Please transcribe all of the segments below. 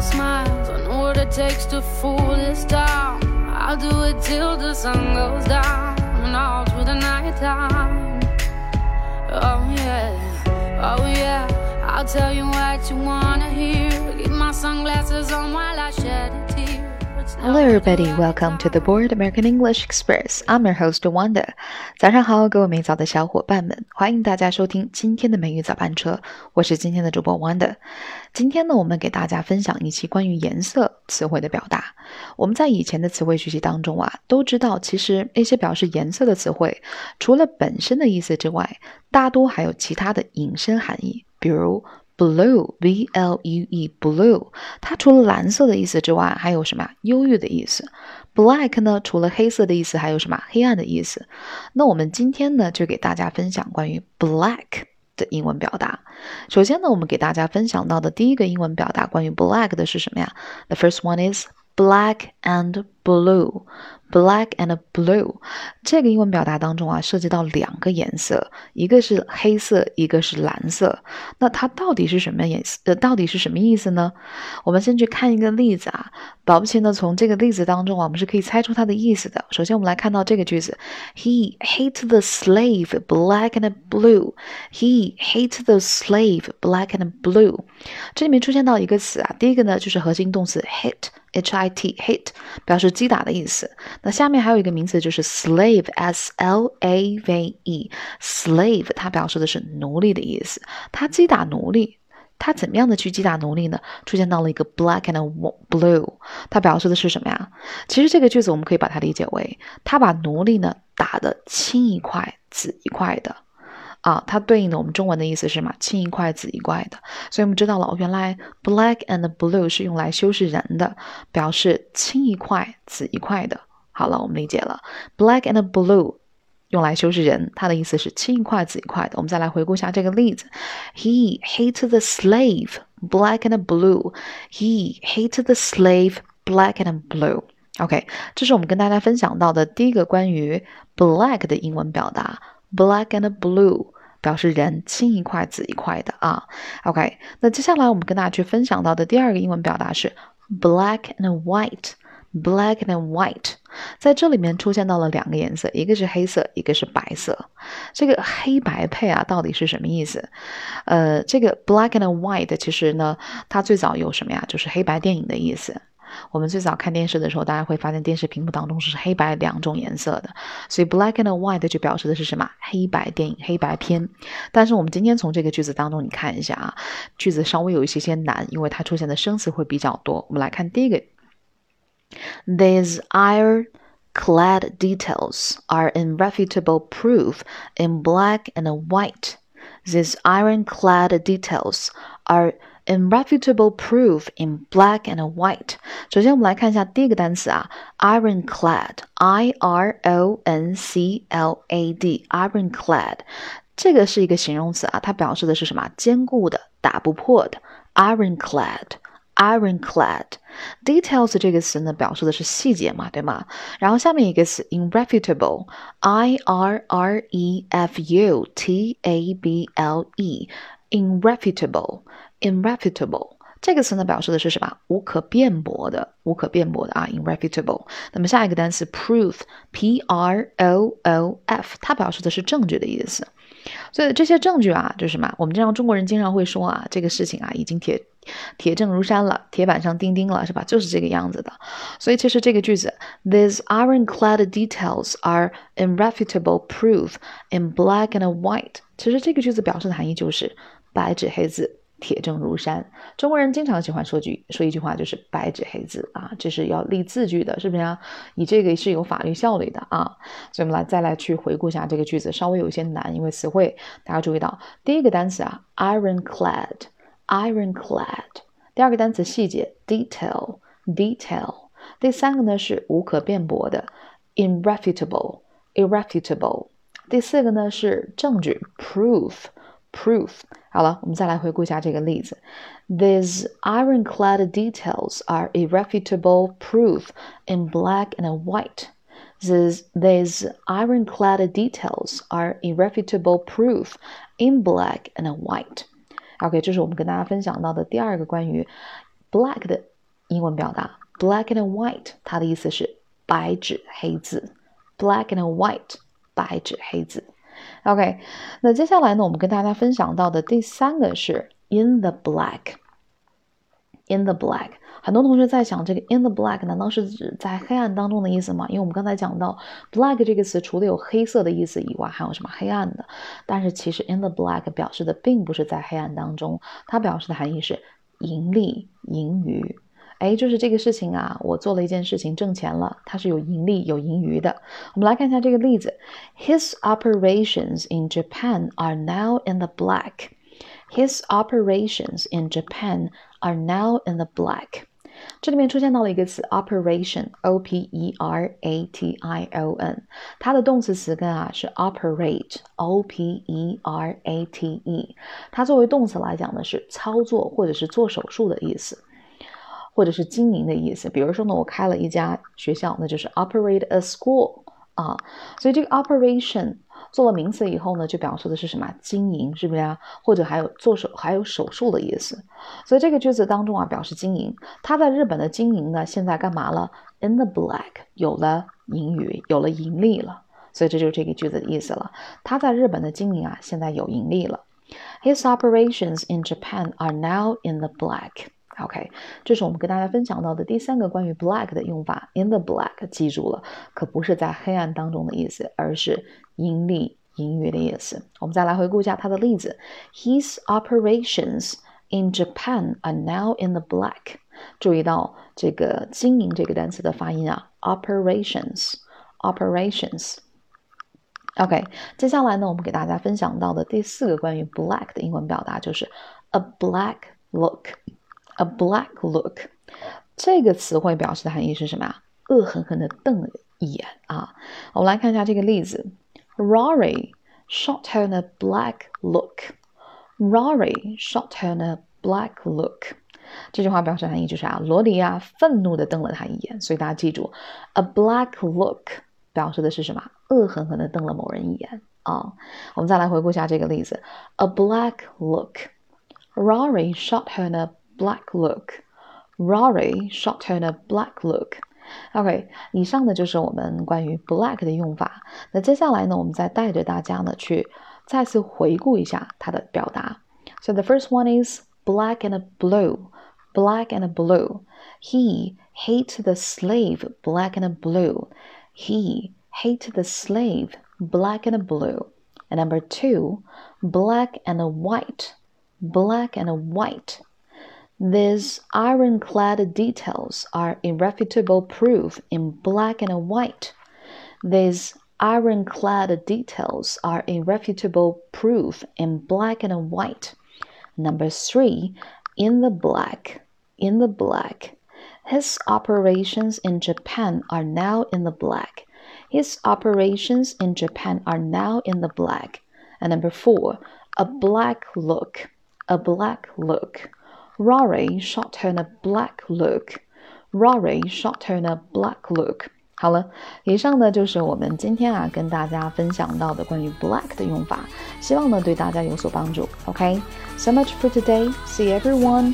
your smiles. I know what it takes to fool this town. I'll do it till the sun goes down and all through the night time. Oh yeah, oh yeah. I'll tell you what you wanna hear. Keep my sunglasses on while I shed a tear. Hello, everybody. Welcome to the Board American English Express. I'm your host Wanda. 早上好，各位美早的小伙伴们，欢迎大家收听今天的美语早班车。我是今天的主播 Wanda。今天呢，我们给大家分享一期关于颜色词汇的表达。我们在以前的词汇学习当中啊，都知道，其实那些表示颜色的词汇，除了本身的意思之外，大多还有其他的引申含义，比如。Blue, B L U E, blue，它除了蓝色的意思之外，还有什么忧郁的意思。Black 呢，除了黑色的意思，还有什么？黑暗的意思。那我们今天呢，就给大家分享关于 black 的英文表达。首先呢，我们给大家分享到的第一个英文表达关于 black 的是什么呀？The first one is black and blue。Black and blue 这个英文表达当中啊，涉及到两个颜色，一个是黑色，一个是蓝色。那它到底是什么颜色？呃，到底是什么意思呢？我们先去看一个例子啊。保不齐呢，从这个例子当中啊，我们是可以猜出它的意思的。首先，我们来看到这个句子：He hates the slave black and blue. He hates the slave black and blue. 这里面出现到一个词啊，第一个呢就是核心动词 hate。H I T hit 表示击打的意思。那下面还有一个名词就是 slave S L A V E slave 它表示的是奴隶的意思。它击打奴隶，它怎么样的去击打奴隶呢？出现到了一个 black and blue，它表示的是什么呀？其实这个句子我们可以把它理解为，他把奴隶呢打得青一块紫一块的。啊，它对应的我们中文的意思是嘛，青一块紫一块的，所以我们知道了，原来 black and blue 是用来修饰人的，表示青一块紫一块的。好了，我们理解了，black and blue 用来修饰人，它的意思是青一块紫一块的。我们再来回顾一下这个例子，He hates the slave black and blue. He hates the slave black and blue. OK，这是我们跟大家分享到的第一个关于 black 的英文表达。Black and blue 表示人青一块紫一块的啊。OK，那接下来我们跟大家去分享到的第二个英文表达是 black and white。Black and white 在这里面出现到了两个颜色，一个是黑色，一个是白色。这个黑白配啊，到底是什么意思？呃，这个 black and white 其实呢，它最早有什么呀？就是黑白电影的意思。我们最早看电视的时候，大家会发现电视屏幕当中是黑白两种颜色的，所以 black and white 就表示的是什么？黑白电影、黑白片。但是我们今天从这个句子当中，你看一下啊，句子稍微有一些些难，因为它出现的生词会比较多。我们来看第一个，These iron-clad details are irrefutable proof in black and white. These iron-clad details are irrefutable proof in black and white。首先，我们来看一下第一个单词啊，ironclad，i r o n c l a d，ironclad，这个是一个形容词啊，它表示的是什么？坚固的，打不破的，ironclad。Ironclad details 这个词呢，表示的是细节嘛，对吗？然后下面一个词 irrefutable，i r r e f u t a b l e，irrefutable。 irrefutable 这个词呢，表示的是什么？无可辩驳的，无可辩驳的啊，irrefutable。那么下一个单词 proof，p r o o f，它表示的是证据的意思。所以这些证据啊，就是什么？我们经常中国人经常会说啊，这个事情啊，已经铁铁证如山了，铁板上钉钉了，是吧？就是这个样子的。所以其实这个句子，these ironclad details are irrefutable proof in black and white。其实这个句子表示的含义就是白纸黑字。铁证如山，中国人经常喜欢说句说一句话，就是白纸黑字啊，这是要立字据的，是不是啊？你这个是有法律效力的啊，所以我们来再来去回顾一下这个句子，稍微有一些难，因为词汇大家注意到，第一个单词啊，ironclad，ironclad，第二个单词细节，detail，detail，第三个呢是无可辩驳的，irrefutable，irrefutable，第四个呢是证据，proof。proof。好了，我们再来回顾一下这个例子。These ironclad details are irrefutable proof in black and white. These, these ironclad details are irrefutable proof in black and white. OK，这是我们跟大家分享到的第二个关于 black 的英文表达，black and white，它的意思是白纸黑字，black and white，白纸黑字。 OK，那接下来呢，我们跟大家分享到的第三个是 in the black。in the black，很多同学在想，这个 in the black 难道是指在黑暗当中的意思吗？因为我们刚才讲到 black 这个词，除了有黑色的意思以外，还有什么黑暗的？但是其实 in the black 表示的并不是在黑暗当中，它表示的含义是盈利、盈余。哎，就是这个事情啊，我做了一件事情挣钱了，它是有盈利、有盈余的。我们来看一下这个例子：His operations in Japan are now in the black. His operations in Japan are now in the black. 这里面出现到了一个词 operation，o p e r a t i o n，它的动词词根啊是 operate，o p e r a t e，它作为动词来讲呢是操作或者是做手术的意思。 或者是经营的意思，比如说呢，我开了一家学校，那就是 operate a school 啊。所以这个 operation 做了名词以后呢，就表示的是什么？经营，是不是啊？或者还有做手，还有手术的意思。所以这个句子当中啊，表示经营。他在日本的经营呢，现在干嘛了？In the black，有了盈余，有了盈利了。所以这就是这个句子的意思了。他在日本的经营啊，现在有盈利了。His operations in Japan are now in the black. OK，这是我们跟大家分享到的第三个关于 black 的用法，in the black，记住了，可不是在黑暗当中的意思，而是盈利、盈余的意思。我们再来回顾一下它的例子：His operations in Japan are now in the black。注意到这个经营这个单词的发音啊，operations，operations。OK，接下来呢，我们给大家分享到的第四个关于 black 的英文表达就是 a black look。A black look，这个词汇表示的含义是什么呀？恶狠狠地瞪了一眼啊！我们来看一下这个例子：Rory shot her a black look。Rory shot her a black look。这句话表示含义就是啊，罗迪啊，愤怒地瞪了他一眼。所以大家记住，a black look 表示的是什么？恶狠狠地瞪了某人一眼啊！我们再来回顾一下这个例子：A black look。Rory shot her a black look. Rory shot her a black look. OK，以上呢就是我们关于 black 的用法。那接下来呢，我们再带着大家呢去再次回顾一下它的表达。So the first one is black and blue. Black and blue. He hate the slave black and blue. He hate the slave black and blue. And number two, black and white. Black and white. These ironclad details are irrefutable proof in black and white. These ironclad details are irrefutable proof in black and white. Number three, in the black, in the black. His operations in Japan are now in the black. His operations in Japan are now in the black. And number four, a black look, a black look. Rory shot her a black look. Rory shot her a black look. 好了，以上呢就是我们今天啊跟大家分享到的关于 black 的用法，希望呢对大家有所帮助。OK，so much for today. See everyone.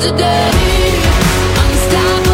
today. unstoppable.